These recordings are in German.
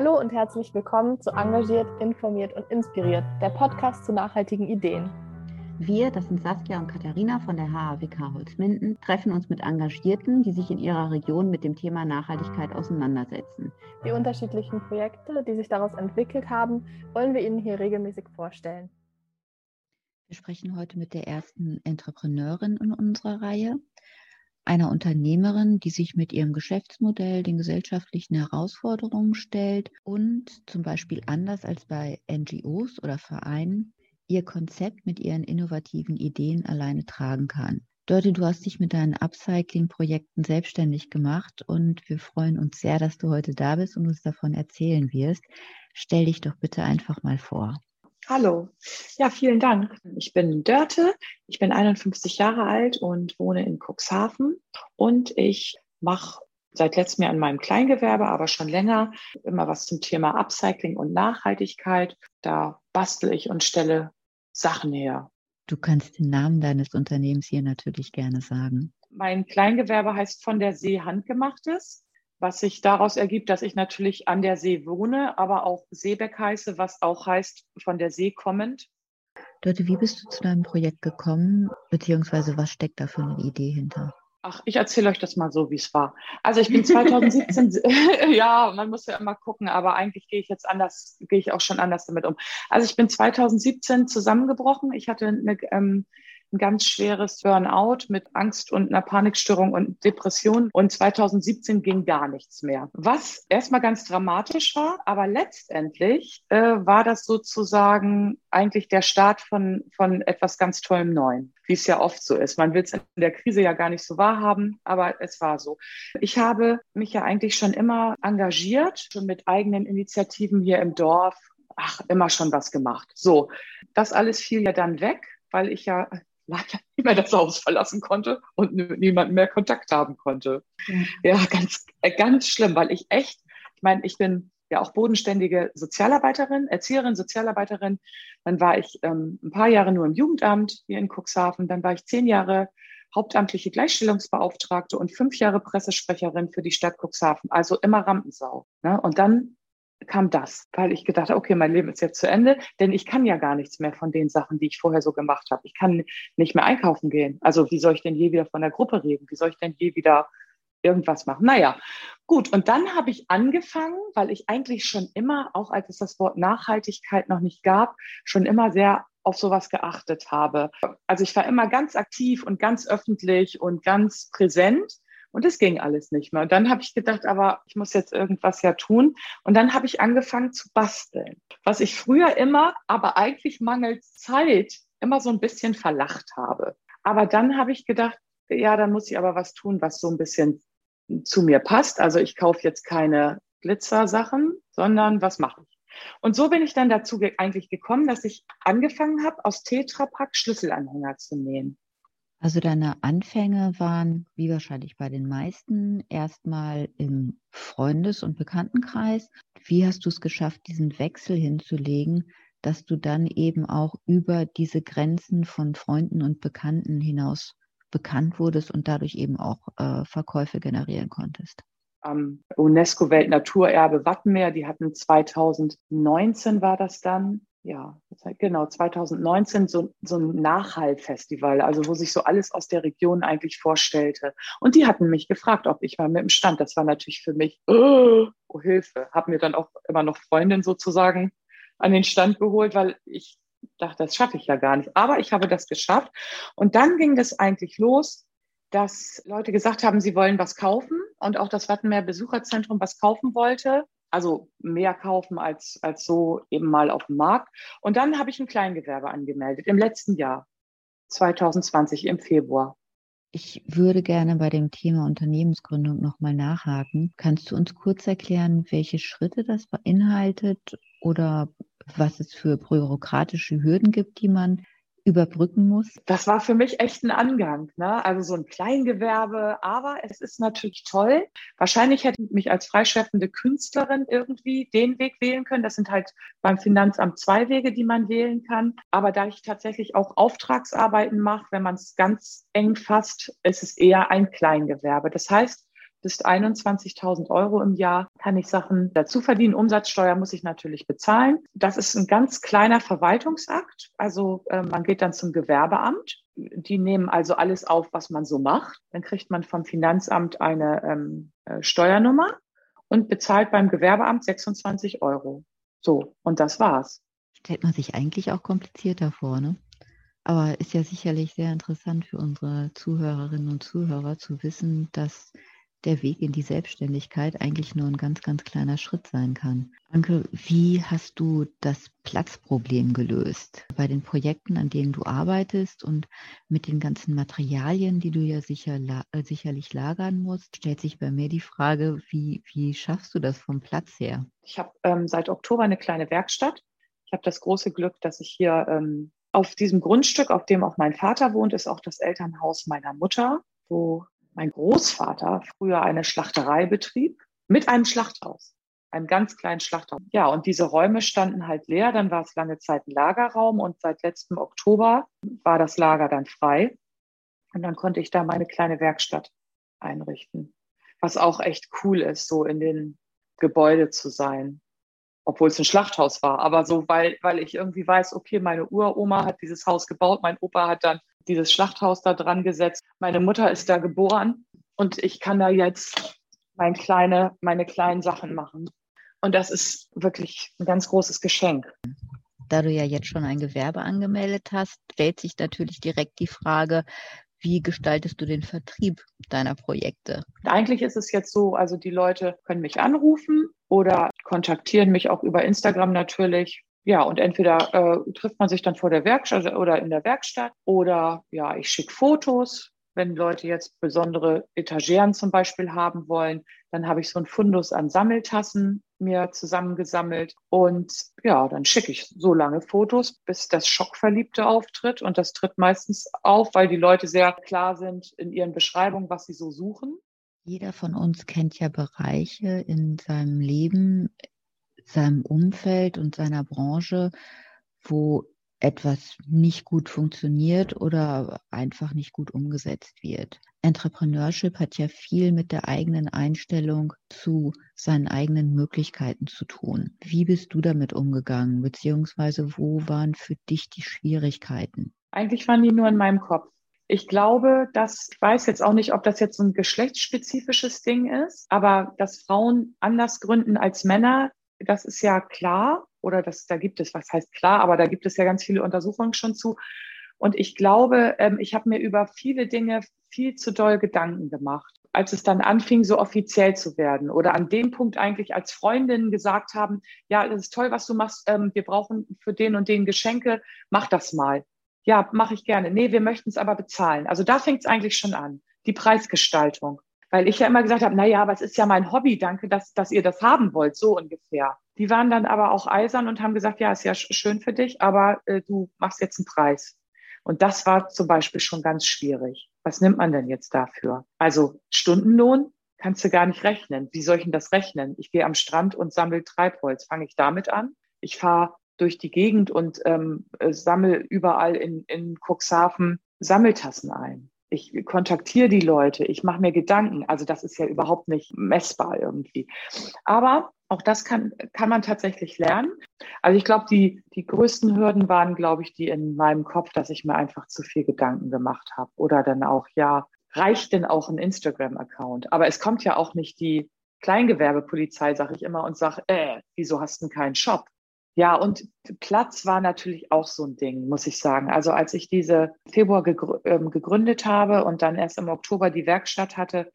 Hallo und herzlich willkommen zu Engagiert, Informiert und Inspiriert, der Podcast zu nachhaltigen Ideen. Wir, das sind Saskia und Katharina von der HAWK Holzminden, treffen uns mit Engagierten, die sich in ihrer Region mit dem Thema Nachhaltigkeit auseinandersetzen. Die unterschiedlichen Projekte, die sich daraus entwickelt haben, wollen wir Ihnen hier regelmäßig vorstellen. Wir sprechen heute mit der ersten Entrepreneurin in unserer Reihe einer Unternehmerin, die sich mit ihrem Geschäftsmodell den gesellschaftlichen Herausforderungen stellt und zum Beispiel anders als bei NGOs oder Vereinen ihr Konzept mit ihren innovativen Ideen alleine tragen kann. Dörte, du hast dich mit deinen Upcycling-Projekten selbstständig gemacht und wir freuen uns sehr, dass du heute da bist und uns davon erzählen wirst. Stell dich doch bitte einfach mal vor. Hallo. Ja, vielen Dank. Ich bin Dörte. Ich bin 51 Jahre alt und wohne in Cuxhaven. Und ich mache seit letztem Jahr in meinem Kleingewerbe, aber schon länger, immer was zum Thema Upcycling und Nachhaltigkeit. Da bastel ich und stelle Sachen her. Du kannst den Namen deines Unternehmens hier natürlich gerne sagen. Mein Kleingewerbe heißt von der See Handgemachtes was sich daraus ergibt, dass ich natürlich an der See wohne, aber auch Seebeck heiße, was auch heißt von der See kommend. Dörte, wie bist du zu deinem Projekt gekommen, beziehungsweise was steckt da für eine Idee hinter? Ach, ich erzähle euch das mal so, wie es war. Also ich bin 2017, ja, man muss ja immer gucken, aber eigentlich gehe ich jetzt anders, gehe ich auch schon anders damit um. Also ich bin 2017 zusammengebrochen. Ich hatte eine ähm, ein ganz schweres Burnout mit Angst und einer Panikstörung und Depression. Und 2017 ging gar nichts mehr. Was erstmal ganz dramatisch war, aber letztendlich äh, war das sozusagen eigentlich der Start von, von etwas ganz Tollem Neuen, wie es ja oft so ist. Man will es in der Krise ja gar nicht so wahrhaben, aber es war so. Ich habe mich ja eigentlich schon immer engagiert, schon mit eigenen Initiativen hier im Dorf. Ach, immer schon was gemacht. So, das alles fiel ja dann weg weil ich ja leider nicht mehr das Haus verlassen konnte und mit niemandem mehr Kontakt haben konnte. Mhm. Ja, ganz, äh, ganz schlimm, weil ich echt, ich meine, ich bin ja auch bodenständige Sozialarbeiterin, Erzieherin, Sozialarbeiterin. Dann war ich ähm, ein paar Jahre nur im Jugendamt hier in Cuxhaven. Dann war ich zehn Jahre hauptamtliche Gleichstellungsbeauftragte und fünf Jahre Pressesprecherin für die Stadt Cuxhaven. Also immer Rampensau. Ne? Und dann kam das, weil ich gedacht habe, okay, mein Leben ist jetzt zu Ende, denn ich kann ja gar nichts mehr von den Sachen, die ich vorher so gemacht habe. Ich kann nicht mehr einkaufen gehen. Also wie soll ich denn je wieder von der Gruppe reden? Wie soll ich denn je wieder irgendwas machen? Naja, gut. Und dann habe ich angefangen, weil ich eigentlich schon immer, auch als es das Wort Nachhaltigkeit noch nicht gab, schon immer sehr auf sowas geachtet habe. Also ich war immer ganz aktiv und ganz öffentlich und ganz präsent und es ging alles nicht mehr. Und dann habe ich gedacht, aber ich muss jetzt irgendwas ja tun. Und dann habe ich angefangen zu basteln, was ich früher immer, aber eigentlich mangels Zeit, immer so ein bisschen verlacht habe. Aber dann habe ich gedacht, ja, dann muss ich aber was tun, was so ein bisschen zu mir passt. Also ich kaufe jetzt keine Glitzersachen, sondern was mache ich? Und so bin ich dann dazu ge eigentlich gekommen, dass ich angefangen habe, aus Tetrapack Schlüsselanhänger zu nähen. Also deine Anfänge waren, wie wahrscheinlich bei den meisten, erstmal im Freundes- und Bekanntenkreis. Wie hast du es geschafft, diesen Wechsel hinzulegen, dass du dann eben auch über diese Grenzen von Freunden und Bekannten hinaus bekannt wurdest und dadurch eben auch äh, Verkäufe generieren konntest? Am UNESCO-Weltnaturerbe Wattenmeer, die hatten 2019 war das dann, ja, genau, 2019 so, so ein Nachhallfestival, also wo sich so alles aus der Region eigentlich vorstellte. Und die hatten mich gefragt, ob ich mal mit dem Stand, das war natürlich für mich, oh, oh Hilfe, habe mir dann auch immer noch Freundin sozusagen an den Stand geholt, weil ich dachte, das schaffe ich ja gar nicht. Aber ich habe das geschafft. Und dann ging das eigentlich los, dass Leute gesagt haben, sie wollen was kaufen und auch das Wattenmeer Besucherzentrum was kaufen wollte also mehr kaufen als, als so eben mal auf dem Markt. Und dann habe ich ein Kleingewerbe angemeldet im letzten Jahr, 2020 im Februar. Ich würde gerne bei dem Thema Unternehmensgründung nochmal nachhaken. Kannst du uns kurz erklären, welche Schritte das beinhaltet oder was es für bürokratische Hürden gibt, die man überbrücken muss? Das war für mich echt ein Angang. Ne? Also so ein Kleingewerbe, aber es ist natürlich toll. Wahrscheinlich hätte ich mich als freischaffende Künstlerin irgendwie den Weg wählen können. Das sind halt beim Finanzamt zwei Wege, die man wählen kann. Aber da ich tatsächlich auch Auftragsarbeiten mache, wenn man es ganz eng fasst, ist es eher ein Kleingewerbe. Das heißt, bis 21.000 Euro im Jahr kann ich Sachen dazu verdienen. Umsatzsteuer muss ich natürlich bezahlen. Das ist ein ganz kleiner Verwaltungsakt. Also äh, man geht dann zum Gewerbeamt. Die nehmen also alles auf, was man so macht. Dann kriegt man vom Finanzamt eine ähm, äh, Steuernummer und bezahlt beim Gewerbeamt 26 Euro. So, und das war's. Stellt man sich eigentlich auch komplizierter vor, ne? Aber ist ja sicherlich sehr interessant für unsere Zuhörerinnen und Zuhörer zu wissen, dass der Weg in die Selbstständigkeit eigentlich nur ein ganz, ganz kleiner Schritt sein kann. Anke, wie hast du das Platzproblem gelöst? Bei den Projekten, an denen du arbeitest und mit den ganzen Materialien, die du ja sicher, äh, sicherlich lagern musst, stellt sich bei mir die Frage, wie, wie schaffst du das vom Platz her? Ich habe ähm, seit Oktober eine kleine Werkstatt. Ich habe das große Glück, dass ich hier ähm, auf diesem Grundstück, auf dem auch mein Vater wohnt, ist auch das Elternhaus meiner Mutter, wo mein Großvater früher eine Schlachterei betrieb mit einem Schlachthaus, einem ganz kleinen Schlachthaus. Ja, und diese Räume standen halt leer. Dann war es lange Zeit ein Lagerraum und seit letztem Oktober war das Lager dann frei. Und dann konnte ich da meine kleine Werkstatt einrichten, was auch echt cool ist, so in den Gebäude zu sein obwohl es ein Schlachthaus war, aber so, weil, weil ich irgendwie weiß, okay, meine Uroma hat dieses Haus gebaut, mein Opa hat dann dieses Schlachthaus da dran gesetzt, meine Mutter ist da geboren und ich kann da jetzt mein kleine, meine kleinen Sachen machen. Und das ist wirklich ein ganz großes Geschenk. Da du ja jetzt schon ein Gewerbe angemeldet hast, stellt sich natürlich direkt die Frage, wie gestaltest du den Vertrieb deiner Projekte? Eigentlich ist es jetzt so, also die Leute können mich anrufen oder kontaktieren mich auch über Instagram natürlich. Ja, und entweder äh, trifft man sich dann vor der Werkstatt oder in der Werkstatt oder ja, ich schicke Fotos. Wenn Leute jetzt besondere Etageren zum Beispiel haben wollen, dann habe ich so ein Fundus an Sammeltassen mir zusammengesammelt und ja, dann schicke ich so lange Fotos, bis das Schockverliebte auftritt und das tritt meistens auf, weil die Leute sehr klar sind in ihren Beschreibungen, was sie so suchen. Jeder von uns kennt ja Bereiche in seinem Leben, seinem Umfeld und seiner Branche, wo etwas nicht gut funktioniert oder einfach nicht gut umgesetzt wird. Entrepreneurship hat ja viel mit der eigenen Einstellung zu seinen eigenen Möglichkeiten zu tun. Wie bist du damit umgegangen, beziehungsweise wo waren für dich die Schwierigkeiten? Eigentlich waren die nur in meinem Kopf. Ich glaube, dass, ich weiß jetzt auch nicht, ob das jetzt so ein geschlechtsspezifisches Ding ist, aber dass Frauen anders gründen als Männer, das ist ja klar. Oder das, da gibt es, was heißt klar, aber da gibt es ja ganz viele Untersuchungen schon zu. Und ich glaube, ähm, ich habe mir über viele Dinge viel zu doll Gedanken gemacht. Als es dann anfing, so offiziell zu werden oder an dem Punkt eigentlich als Freundinnen gesagt haben, ja, das ist toll, was du machst, ähm, wir brauchen für den und den Geschenke, mach das mal. Ja, mache ich gerne. Nee, wir möchten es aber bezahlen. Also da fängt es eigentlich schon an, die Preisgestaltung. Weil ich ja immer gesagt habe, na ja, aber es ist ja mein Hobby, danke, dass, dass ihr das haben wollt, so ungefähr. Die waren dann aber auch eisern und haben gesagt, ja, ist ja schön für dich, aber äh, du machst jetzt einen Preis. Und das war zum Beispiel schon ganz schwierig. Was nimmt man denn jetzt dafür? Also Stundenlohn kannst du gar nicht rechnen. Wie soll ich denn das rechnen? Ich gehe am Strand und sammle Treibholz. Fange ich damit an? Ich fahre durch die Gegend und ähm, äh, sammle überall in, in Cuxhaven Sammeltassen ein ich kontaktiere die Leute, ich mache mir Gedanken. Also das ist ja überhaupt nicht messbar irgendwie. Aber auch das kann, kann man tatsächlich lernen. Also ich glaube, die, die größten Hürden waren, glaube ich, die in meinem Kopf, dass ich mir einfach zu viel Gedanken gemacht habe. Oder dann auch, ja, reicht denn auch ein Instagram-Account? Aber es kommt ja auch nicht die Kleingewerbepolizei, sage ich immer, und sagt, äh, wieso hast du keinen Shop? Ja, und Platz war natürlich auch so ein Ding, muss ich sagen. Also als ich diese Februar ähm, gegründet habe und dann erst im Oktober die Werkstatt hatte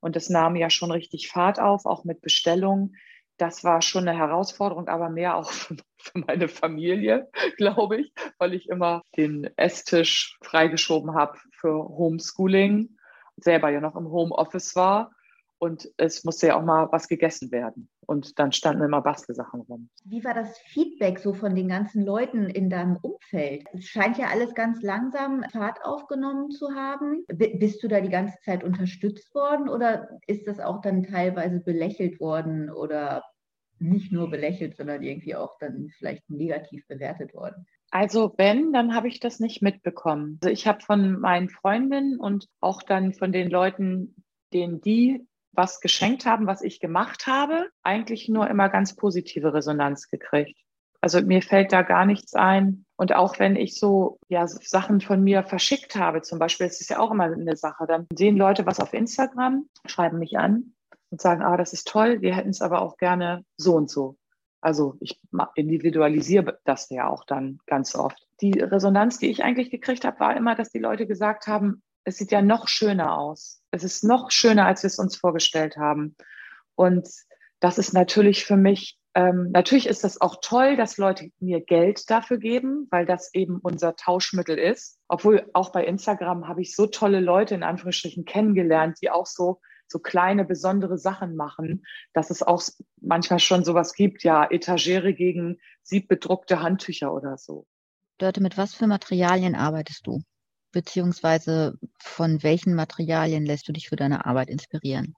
und es nahm ja schon richtig Fahrt auf, auch mit Bestellungen, das war schon eine Herausforderung, aber mehr auch für, meine Familie, glaube ich, weil ich immer den Esstisch freigeschoben habe für Homeschooling, selber ja noch im Homeoffice war und es musste ja auch mal was gegessen werden. Und dann standen immer Bastelsachen rum. Wie war das Feedback so von den ganzen Leuten in deinem Umfeld? Es scheint ja alles ganz langsam Fahrt aufgenommen zu haben. B bist du da die ganze Zeit unterstützt worden oder ist das auch dann teilweise belächelt worden oder nicht nur belächelt, sondern irgendwie auch dann vielleicht negativ bewertet worden? Also wenn, dann habe ich das nicht mitbekommen. Also ich habe von meinen Freundinnen und auch dann von den Leuten, denen die was geschenkt haben, was ich gemacht habe, eigentlich nur immer ganz positive Resonanz gekriegt. Also mir fällt da gar nichts ein. Und auch wenn ich so ja, Sachen von mir verschickt habe, zum Beispiel, das ist ja auch immer eine Sache, dann sehen Leute was auf Instagram, schreiben mich an und sagen, ah, das ist toll, wir hätten es aber auch gerne so und so. Also ich individualisiere das ja auch dann ganz oft. Die Resonanz, die ich eigentlich gekriegt habe, war immer, dass die Leute gesagt haben, es sieht ja noch schöner aus. Es ist noch schöner, als wir es uns vorgestellt haben. Und das ist natürlich für mich, ähm, natürlich ist das auch toll, dass Leute mir Geld dafür geben, weil das eben unser Tauschmittel ist. Obwohl auch bei Instagram habe ich so tolle Leute in Anführungsstrichen kennengelernt, die auch so so kleine besondere Sachen machen, dass es auch manchmal schon sowas gibt, ja, Etagere gegen siebbedruckte Handtücher oder so. Dörte, mit was für Materialien arbeitest du? Beziehungsweise von welchen Materialien lässt du dich für deine Arbeit inspirieren?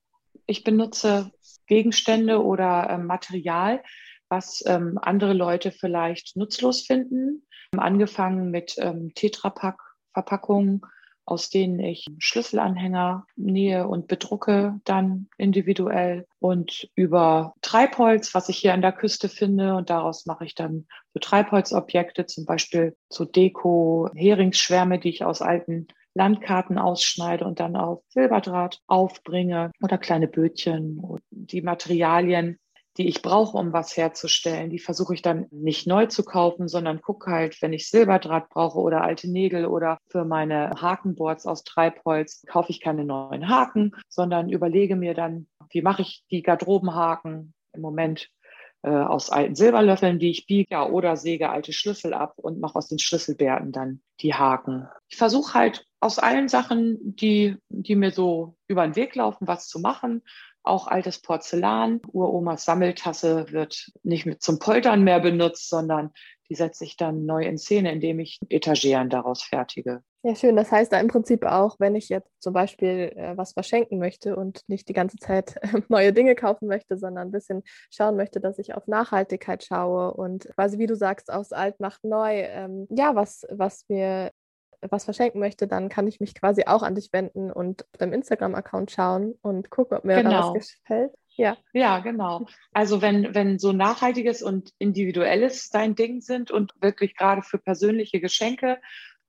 Ich benutze Gegenstände oder äh, Material, was ähm, andere Leute vielleicht nutzlos finden. Angefangen mit ähm, Tetrapack-Verpackungen, aus denen ich Schlüsselanhänger nähe und bedrucke dann individuell und über Treibholz, was ich hier an der Küste finde und daraus mache ich dann so Treibholzobjekte, zum Beispiel so Deko, Heringsschwärme, die ich aus alten Landkarten ausschneide und dann auf Silberdraht aufbringe oder kleine Bötchen. Die Materialien die ich brauche, um was herzustellen, die versuche ich dann nicht neu zu kaufen, sondern gucke halt, wenn ich Silberdraht brauche oder alte Nägel oder für meine Hakenboards aus Treibholz, kaufe ich keine neuen Haken, sondern überlege mir dann, wie mache ich die Garderobenhaken im Moment äh, aus alten Silberlöffeln, die ich biege, ja, oder säge alte Schlüssel ab und mache aus den Schlüsselbärten dann die Haken. Ich versuche halt aus allen Sachen, die, die mir so über den Weg laufen, was zu machen auch altes Porzellan. Uromas Sammeltasse wird nicht mit zum Poltern mehr benutzt, sondern die setze ich dann neu in Szene, indem ich Etageren daraus fertige. Ja, schön. Das heißt da im Prinzip auch, wenn ich jetzt zum Beispiel äh, was verschenken möchte und nicht die ganze Zeit neue Dinge kaufen möchte, sondern ein bisschen schauen möchte, dass ich auf Nachhaltigkeit schaue und quasi, wie du sagst, aus alt macht neu. Ähm, ja, was, was mir was verschenken möchte, dann kann ich mich quasi auch an dich wenden und auf deinem Instagram-Account schauen und gucken, ob mir genau. da was genau. gefällt. Ja. ja, genau. Also wenn, wenn so nachhaltiges und individuelles dein Ding sind und wirklich gerade für persönliche Geschenke,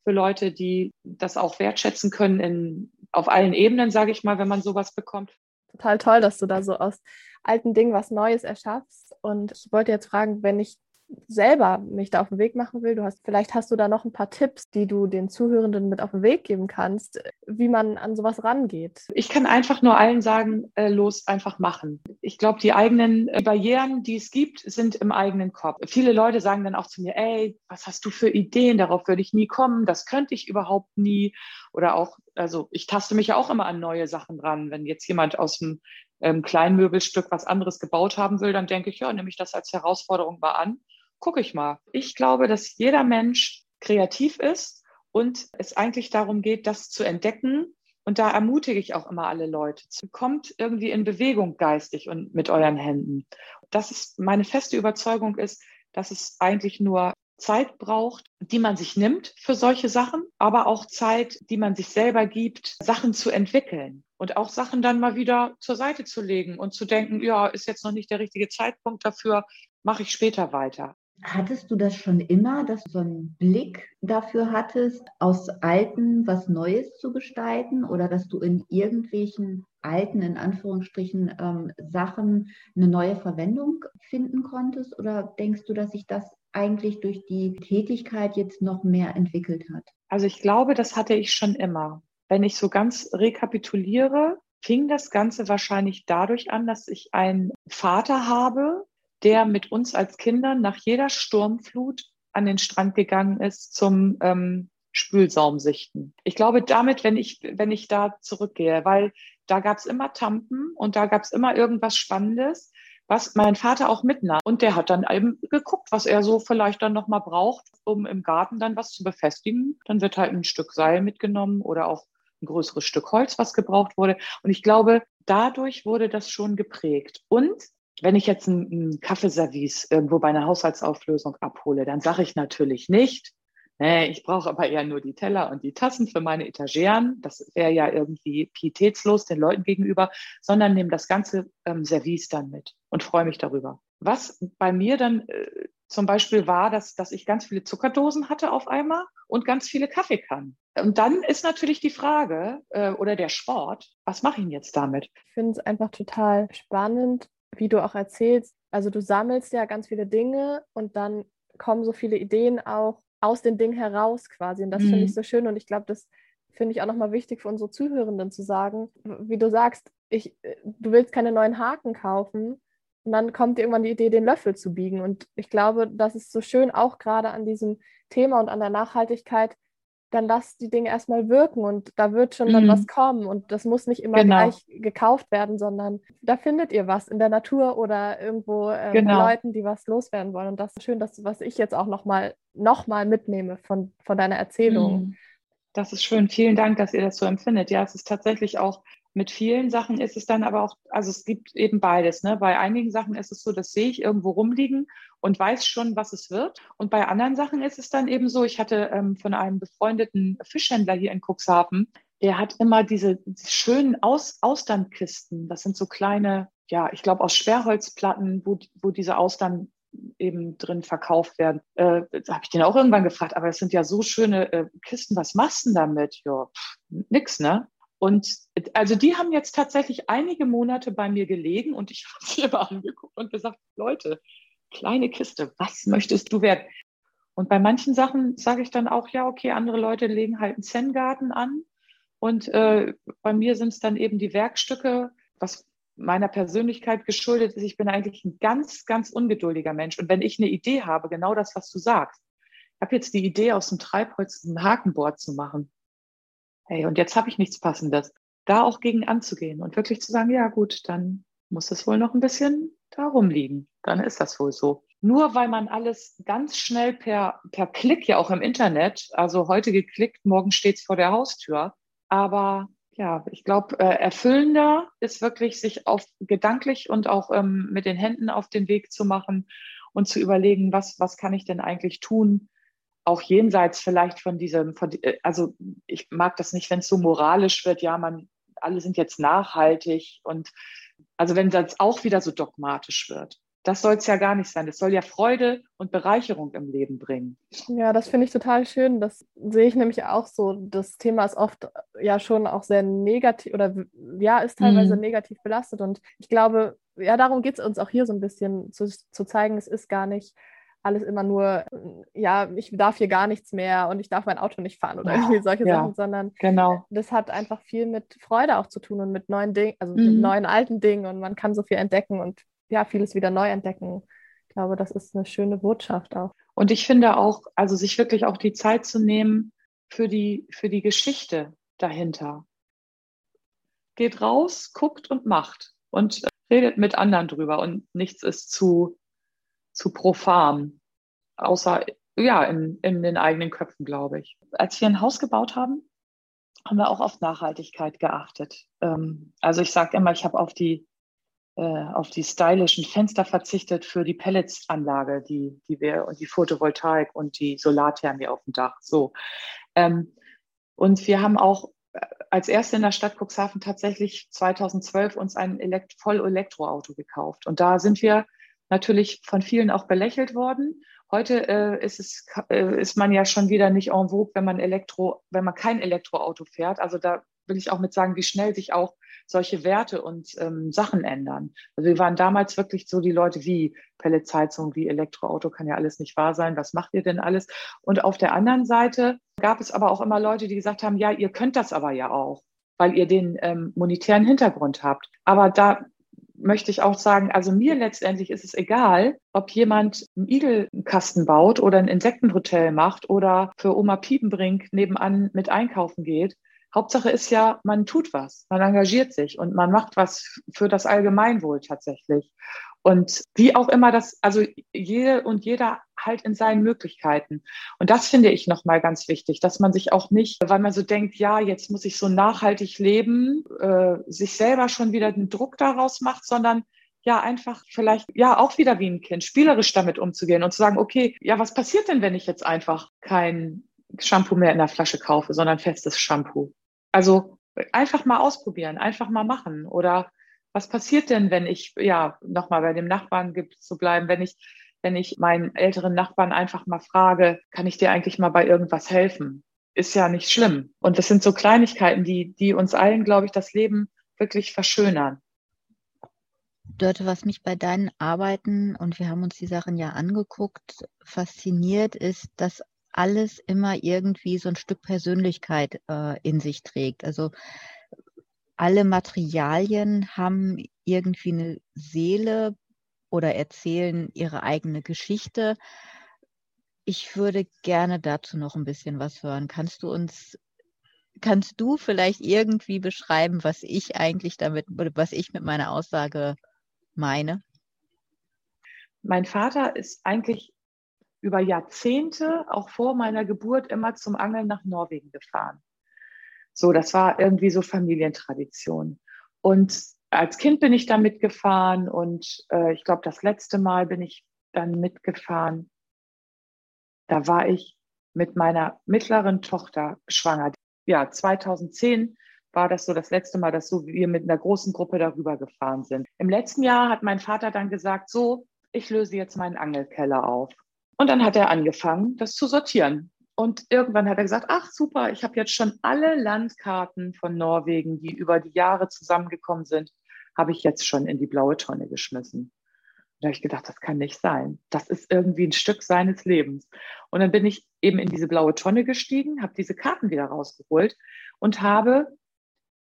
für Leute, die das auch wertschätzen können in, auf allen Ebenen, sage ich mal, wenn man sowas bekommt. Total toll, dass du da so aus alten Dingen was Neues erschaffst. Und ich wollte jetzt fragen, wenn ich selber mich da auf den Weg machen will, du hast, vielleicht hast du da noch ein paar Tipps, die du den Zuhörenden mit auf den Weg geben kannst, wie man an sowas rangeht. Ich kann einfach nur allen sagen, äh, los, einfach machen. Ich glaube, die eigenen äh, Barrieren, die es gibt, sind im eigenen Kopf. Viele Leute sagen dann auch zu mir, ey, was hast du für Ideen? Darauf würde ich nie kommen. Das könnte ich überhaupt nie. Oder auch, also ich taste mich ja auch immer an neue Sachen ran. Wenn jetzt jemand aus dem ähm, Kleinmöbelstück was anderes gebaut haben will, dann denke ich, ja, nehme ich das als Herausforderung mal an gucke ich mal. Ich glaube, dass jeder Mensch kreativ ist und es eigentlich darum geht, das zu entdecken. Und da ermutige ich auch immer alle Leute. Kommt irgendwie in Bewegung geistig und mit euren Händen. Das ist meine feste Überzeugung ist, dass es eigentlich nur Zeit braucht, die man sich nimmt für solche Sachen, aber auch Zeit, die man sich selber gibt, Sachen zu entwickeln und auch Sachen dann mal wieder zur Seite zu legen und zu denken, ja, ist jetzt noch nicht der richtige Zeitpunkt dafür, mache ich später weiter. Hattest du das schon immer, dass du so einen Blick dafür hattest, aus Alten was Neues zu gestalten oder dass du in irgendwelchen alten, in Anführungsstrichen, ähm, Sachen eine neue Verwendung finden konntest? Oder denkst du, dass sich das eigentlich durch die Tätigkeit jetzt noch mehr entwickelt hat? Also ich glaube, das hatte ich schon immer. Wenn ich so ganz rekapituliere, fing das Ganze wahrscheinlich dadurch an, dass ich einen Vater habe, der mit uns als Kindern nach jeder Sturmflut an den Strand gegangen ist zum ähm, Spülsaum sichten. Ich glaube damit, wenn ich, wenn ich da zurückgehe, weil da gab es immer Tampen und da gab es immer irgendwas Spannendes, was mein Vater auch mitnahm. Und der hat dann eben geguckt, was er so vielleicht dann nochmal braucht, um im Garten dann was zu befestigen. Dann wird halt ein Stück Seil mitgenommen oder auch ein größeres Stück Holz, was gebraucht wurde. Und ich glaube, dadurch wurde das schon geprägt. Und wenn ich jetzt ein, ein Kaffeeservice irgendwo bei einer Haushaltsauflösung abhole, dann sage ich natürlich nicht, nee, ich brauche aber eher nur die Teller und die Tassen für meine Etageren. Das wäre ja irgendwie pietätslos den Leuten gegenüber, sondern nehme das ganze ähm, Service dann mit und freue mich darüber. Was bei mir dann äh, zum Beispiel war, dass, dass ich ganz viele Zuckerdosen hatte auf einmal und ganz viele Kaffeekannen. Und dann ist natürlich die Frage äh, oder der Sport, was mache ich jetzt damit? Ich finde es einfach total spannend, wie du auch erzählst. Also du sammelst ja ganz viele Dinge und dann kommen so viele Ideen auch aus den Dingen heraus quasi. Und das mhm. finde ich so schön. Und ich glaube, das finde ich auch nochmal wichtig für unsere Zuhörenden zu sagen, wie du sagst, ich, du willst keine neuen Haken kaufen, und dann kommt irgendwann die Idee, den Löffel zu biegen. Und ich glaube, das ist so schön auch gerade an diesem Thema und an der Nachhaltigkeit. Dann lass die Dinge erstmal wirken und da wird schon dann mhm. was kommen. Und das muss nicht immer genau. gleich gekauft werden, sondern da findet ihr was in der Natur oder irgendwo äh, genau. Leuten, die was loswerden wollen. Und das ist schön, dass, was ich jetzt auch nochmal noch mal mitnehme von, von deiner Erzählung. Mhm. Das ist schön. Vielen Dank, dass ihr das so empfindet. Ja, es ist tatsächlich auch mit vielen Sachen ist es dann aber auch, also es gibt eben beides. Ne? Bei einigen Sachen ist es so, das sehe ich irgendwo rumliegen und weiß schon, was es wird. Und bei anderen Sachen ist es dann eben so, ich hatte ähm, von einem befreundeten Fischhändler hier in Cuxhaven, der hat immer diese, schönen Aus Austernkisten. Das sind so kleine, ja, ich glaube aus Sperrholzplatten, wo, wo diese Austern eben drin verkauft werden. Äh, da habe ich den auch irgendwann gefragt, aber es sind ja so schöne äh, Kisten, was machst du denn damit? Ja, nix, ne? Und also die haben jetzt tatsächlich einige Monate bei mir gelegen und ich habe sie immer angeguckt und gesagt, Leute, kleine Kiste, was möchtest du werden? Und bei manchen Sachen sage ich dann auch, ja, okay, andere Leute legen halt einen Zen-Garten an. Und äh, bei mir sind es dann eben die Werkstücke, was meiner Persönlichkeit geschuldet ist. Ich bin eigentlich ein ganz, ganz ungeduldiger Mensch. Und wenn ich eine Idee habe, genau das, was du sagst, ich habe jetzt die Idee, aus dem Treibholz ein Hakenboard zu machen hey, und jetzt habe ich nichts Passendes. Da auch gegen anzugehen und wirklich zu sagen, ja gut, dann muss es wohl noch ein bisschen da rumliegen. Dann ist das wohl so. Nur weil man alles ganz schnell per, per Klick ja auch im Internet, also heute geklickt, morgen steht es vor der Haustür. Aber ja, ich glaube, äh, erfüllender ist wirklich, sich auf gedanklich und auch ähm, mit den Händen auf den Weg zu machen und zu überlegen, was, was kann ich denn eigentlich tun, auch jenseits vielleicht von diesem, von, äh, also ich mag das nicht, wenn es so moralisch wird, ja, man, alle sind jetzt nachhaltig und also wenn das auch wieder so dogmatisch wird. Das soll es ja gar nicht sein. Das soll ja Freude und Bereicherung im Leben bringen. Ja, das finde ich total schön. Das sehe ich nämlich auch so. Das Thema ist oft ja schon auch sehr negativ oder ja, ist teilweise mhm. negativ belastet. Und ich glaube, ja, darum geht es uns auch hier so ein bisschen zu, zu zeigen, es ist gar nicht alles immer nur, ja, ich darf hier gar nichts mehr und ich darf mein Auto nicht fahren oder irgendwie solche ja, Sachen, sondern genau. das hat einfach viel mit Freude auch zu tun und mit neuen Dingen, also mhm. mit neuen alten Dingen und man kann so viel entdecken und ja, vieles wieder neu entdecken. Ich glaube, das ist eine schöne Botschaft auch. Und ich finde auch, also sich wirklich auch die Zeit zu nehmen für die, für die Geschichte dahinter. Geht raus, guckt und macht und redet mit anderen drüber und nichts ist zu zu profan, außer ja, in, in den eigenen Köpfen, glaube ich. Als wir ein Haus gebaut haben, haben wir auch auf Nachhaltigkeit geachtet. Ähm, also ich sage immer, ich habe auf die äh, auf die stylischen Fenster verzichtet für die Pelletsanlage, die, die wir und die Photovoltaik und die Solarthermie auf dem Dach. So. Ähm, und wir haben auch äh, als erste in der Stadt Cuxhaven tatsächlich 2012 uns ein Elekt Voll-Elektroauto gekauft. Und da sind wir natürlich von vielen auch belächelt worden. Heute äh, ist, es, äh, ist man ja schon wieder nicht en vogue, wenn man Elektro, wenn man kein Elektroauto fährt. Also da will ich auch mit sagen, wie schnell sich auch solche Werte und ähm, Sachen ändern. Also wir waren damals wirklich so die Leute wie Pelletsheizung, wie Elektroauto, kann ja alles nicht wahr sein. Was macht ihr denn alles? Und auf der anderen Seite gab es aber auch immer Leute, die gesagt haben, ja, ihr könnt das aber ja auch weil ihr den ähm, monetären Hintergrund habt. Aber da möchte ich auch sagen, also mir letztendlich ist es egal, ob jemand einen Igelkasten baut oder ein Insektenhotel macht oder für Oma Piepenbrink nebenan mit einkaufen geht. Hauptsache ist ja, man tut was, man engagiert sich und man macht was für das Allgemeinwohl tatsächlich. Und wie auch immer das, also jede und jeder halt in seinen Möglichkeiten. Und das finde ich nochmal ganz wichtig, dass man sich auch nicht, weil man so denkt, ja, jetzt muss ich so nachhaltig leben, äh, sich selber schon wieder den Druck daraus macht, sondern ja einfach vielleicht ja auch wieder wie ein Kind spielerisch damit umzugehen und zu sagen, okay, ja, was passiert denn, wenn ich jetzt einfach kein Shampoo mehr in der Flasche kaufe, sondern festes Shampoo? Also einfach mal ausprobieren, einfach mal machen oder was passiert denn, wenn ich, ja, nochmal bei dem Nachbarn zu bleiben, wenn ich, wenn ich meinen älteren Nachbarn einfach mal frage, kann ich dir eigentlich mal bei irgendwas helfen? Ist ja nicht schlimm. Und das sind so Kleinigkeiten, die, die uns allen, glaube ich, das Leben wirklich verschönern. Dörte, was mich bei deinen Arbeiten, und wir haben uns die Sachen ja angeguckt, fasziniert, ist, dass alles immer irgendwie so ein Stück Persönlichkeit äh, in sich trägt. Also alle Materialien haben irgendwie eine Seele oder erzählen ihre eigene Geschichte. Ich würde gerne dazu noch ein bisschen was hören. Kannst du uns, kannst du vielleicht irgendwie beschreiben, was ich eigentlich damit, was ich mit meiner Aussage meine? Mein Vater ist eigentlich über Jahrzehnte, auch vor meiner Geburt, immer zum Angeln nach Norwegen gefahren. So, das war irgendwie so Familientradition. Und als Kind bin ich da mitgefahren und äh, ich glaube, das letzte Mal bin ich dann mitgefahren. Da war ich mit meiner mittleren Tochter schwanger. Ja, 2010 war das so das letzte Mal, dass so wir mit einer großen Gruppe darüber gefahren sind. Im letzten Jahr hat mein Vater dann gesagt, so, ich löse jetzt meinen Angelkeller auf. Und dann hat er angefangen, das zu sortieren. Und irgendwann hat er gesagt, ach super, ich habe jetzt schon alle Landkarten von Norwegen, die über die Jahre zusammengekommen sind, habe ich jetzt schon in die blaue Tonne geschmissen. Da habe ich gedacht, das kann nicht sein. Das ist irgendwie ein Stück seines Lebens. Und dann bin ich eben in diese blaue Tonne gestiegen, habe diese Karten wieder rausgeholt und habe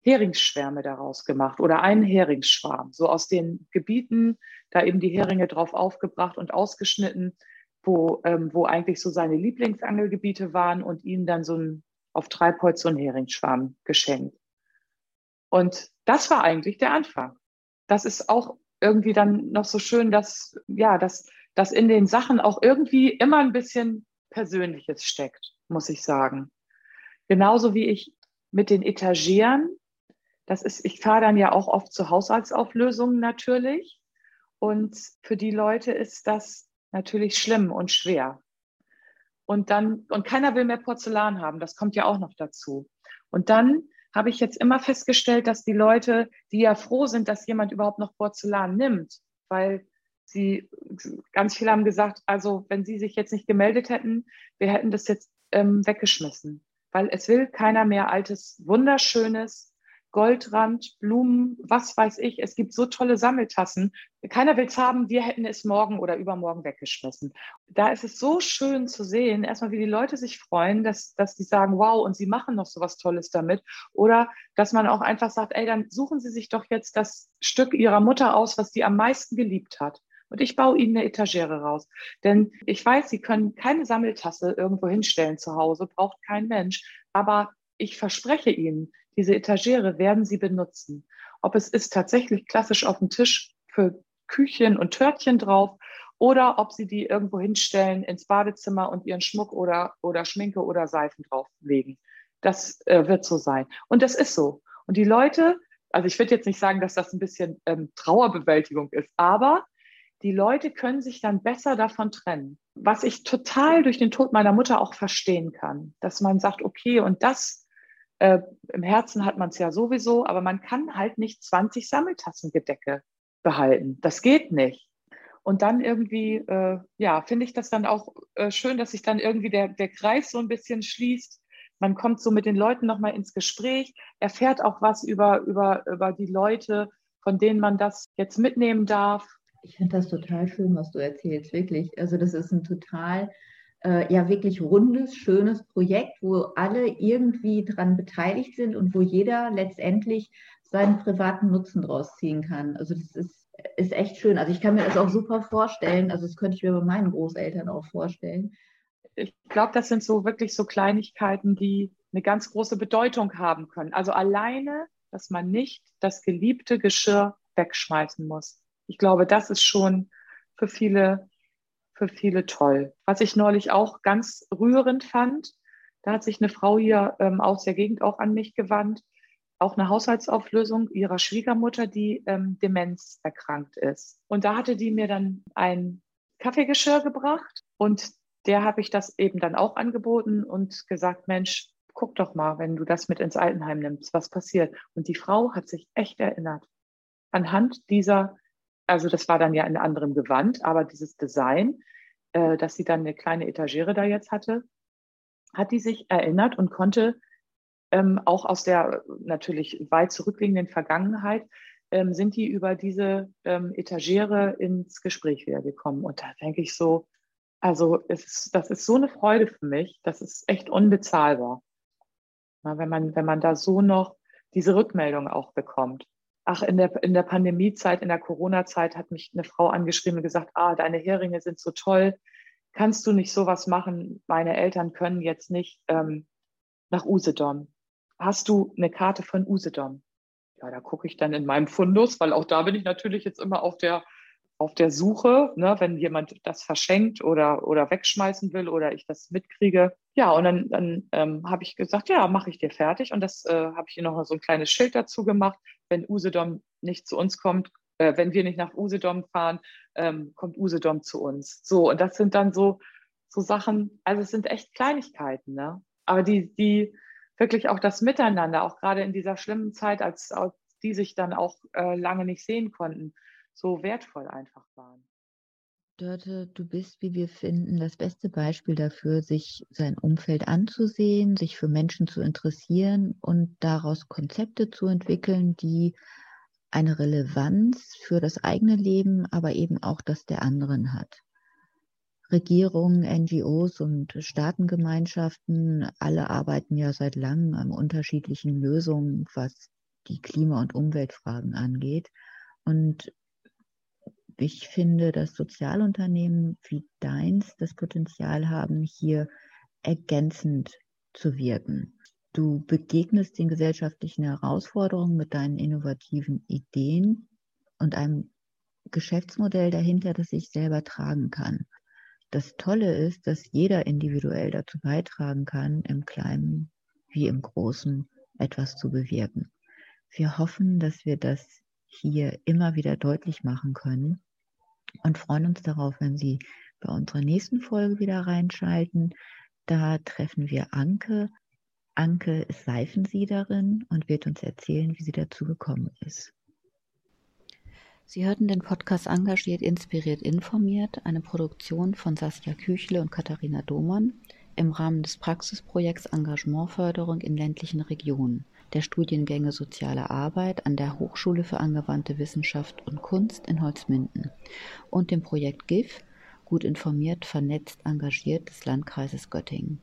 Heringsschwärme daraus gemacht oder einen Heringsschwarm, so aus den Gebieten, da eben die Heringe drauf aufgebracht und ausgeschnitten wo, ähm, wo eigentlich so seine Lieblingsangelgebiete waren und ihnen dann so ein, auf Treibholz so ein Heringsschwarm geschenkt. Und das war eigentlich der Anfang. Das ist auch irgendwie dann noch so schön, dass, ja, dass, dass in den Sachen auch irgendwie immer ein bisschen Persönliches steckt, muss ich sagen. Genauso wie ich mit den Etagieren, das ist, ich fahre dann ja auch oft zu Haushaltsauflösungen natürlich. Und für die Leute ist das natürlich schlimm und schwer. Und dann, und keiner will mehr Porzellan haben, das kommt ja auch noch dazu. Und dann habe ich jetzt immer festgestellt, dass die Leute, die ja froh sind, dass jemand überhaupt noch Porzellan nimmt, weil sie, ganz viele haben gesagt, also wenn sie sich jetzt nicht gemeldet hätten, wir hätten das jetzt ähm, weggeschmissen, weil es will keiner mehr altes, wunderschönes, Goldrand, Blumen, was weiß ich. Es gibt so tolle Sammeltassen. Keiner will es haben, wir hätten es morgen oder übermorgen weggeschmissen. Da ist es so schön zu sehen, erstmal, wie die Leute sich freuen, dass, dass die sagen, wow, und sie machen noch so was Tolles damit. Oder dass man auch einfach sagt, ey, dann suchen Sie sich doch jetzt das Stück Ihrer Mutter aus, was sie am meisten geliebt hat. Und ich baue Ihnen eine Etagere raus. Denn ich weiß, Sie können keine Sammeltasse irgendwo hinstellen zu Hause, braucht kein Mensch. Aber ich verspreche Ihnen, diese Etagere werden Sie benutzen. Ob es ist tatsächlich klassisch auf dem Tisch für Küchen und Törtchen drauf oder ob Sie die irgendwo hinstellen ins Badezimmer und Ihren Schmuck oder, oder Schminke oder Seifen drauflegen. Das äh, wird so sein. Und das ist so. Und die Leute, also ich würde jetzt nicht sagen, dass das ein bisschen ähm, Trauerbewältigung ist, aber die Leute können sich dann besser davon trennen. Was ich total durch den Tod meiner Mutter auch verstehen kann, dass man sagt, okay, und das äh, Im Herzen hat man es ja sowieso, aber man kann halt nicht 20 Sammeltassengedecke behalten. Das geht nicht. Und dann irgendwie, äh, ja, finde ich das dann auch äh, schön, dass sich dann irgendwie der, der Kreis so ein bisschen schließt. Man kommt so mit den Leuten nochmal ins Gespräch, erfährt auch was über, über, über die Leute, von denen man das jetzt mitnehmen darf. Ich finde das total schön, was du erzählst, wirklich. Also das ist ein total äh, ja wirklich rundes, schönes Projekt, wo alle irgendwie dran beteiligt sind und wo jeder letztendlich seinen privaten Nutzen draus ziehen kann. Also das ist, ist echt schön. Also ich kann mir das auch super vorstellen. Also das könnte ich mir bei meinen Großeltern auch vorstellen. Ich glaube, das sind so wirklich so Kleinigkeiten, die eine ganz große Bedeutung haben können. Also alleine, dass man nicht das geliebte Geschirr wegschmeißen muss. Ich glaube, das ist schon für viele für viele toll. Was ich neulich auch ganz rührend fand, da hat sich eine Frau hier ähm, aus der Gegend auch an mich gewandt. auch eine Haushaltsauflösung ihrer Schwiegermutter, die ähm, Demenz erkrankt ist. Und da hatte die mir dann ein Kaffeegeschirr gebracht und der habe ich das eben dann auch angeboten und gesagt, Mensch, guck doch mal, wenn du das mit ins Altenheim nimmst, was passiert. Und die Frau hat sich echt erinnert. Anhand dieser, also das war dann ja in anderem Gewand, aber dieses Design, äh, dass sie dann eine kleine Etagere da jetzt hatte, hat die sich erinnert und konnte ähm, auch aus der natürlich weit zurückliegenden Vergangenheit, ähm, sind die über diese ähm, Etagere ins Gespräch wieder gekommen. Und da denke ich so, also es, das ist so eine Freude für mich, das ist echt unbezahlbar. Na, wenn, man, wenn man da so noch diese Rückmeldung auch bekommt. Ach, in der, in der Pandemiezeit, in der Corona-Zeit hat mich eine Frau angeschrieben und gesagt, ah, deine Heringe sind so toll, kannst du nicht sowas machen? Meine Eltern können jetzt nicht ähm, nach Usedom. Hast du eine Karte von Usedom? Ja, da gucke ich dann in meinem Fundus, weil auch da bin ich natürlich jetzt immer auf der, auf der Suche, ne, wenn jemand das verschenkt oder, oder wegschmeißen will oder ich das mitkriege. Ja, und dann, dann ähm, habe ich gesagt, ja, mache ich dir fertig. Und das äh, habe ich hier noch so ein kleines Schild dazu gemacht. Wenn Usedom nicht zu uns kommt, äh, wenn wir nicht nach Usedom fahren, ähm, kommt Usedom zu uns. So, und das sind dann so, so Sachen, also es sind echt Kleinigkeiten, ne? Aber die, die wirklich auch das Miteinander, auch gerade in dieser schlimmen Zeit, als, als die sich dann auch äh, lange nicht sehen konnten, so wertvoll einfach waren. Dörte, du bist, wie wir finden, das beste Beispiel dafür, sich sein Umfeld anzusehen, sich für Menschen zu interessieren und daraus Konzepte zu entwickeln, die eine Relevanz für das eigene Leben, aber eben auch das der anderen hat. Regierungen, NGOs und Staatengemeinschaften, alle arbeiten ja seit langem an unterschiedlichen Lösungen, was die Klima- und Umweltfragen angeht. Und ich finde, dass Sozialunternehmen wie deins das Potenzial haben, hier ergänzend zu wirken. Du begegnest den gesellschaftlichen Herausforderungen mit deinen innovativen Ideen und einem Geschäftsmodell dahinter, das sich selber tragen kann. Das Tolle ist, dass jeder individuell dazu beitragen kann, im Kleinen wie im Großen etwas zu bewirken. Wir hoffen, dass wir das hier immer wieder deutlich machen können und freuen uns darauf, wenn Sie bei unserer nächsten Folge wieder reinschalten. Da treffen wir Anke Anke ist Seifensiederin und wird uns erzählen, wie sie dazu gekommen ist. Sie hörten den Podcast Engagiert, Inspiriert, Informiert, eine Produktion von Saskia Küchle und Katharina Domann im Rahmen des Praxisprojekts Engagementförderung in ländlichen Regionen der Studiengänge Soziale Arbeit an der Hochschule für angewandte Wissenschaft und Kunst in Holzminden und dem Projekt GIF, gut informiert, vernetzt, engagiert des Landkreises Göttingen.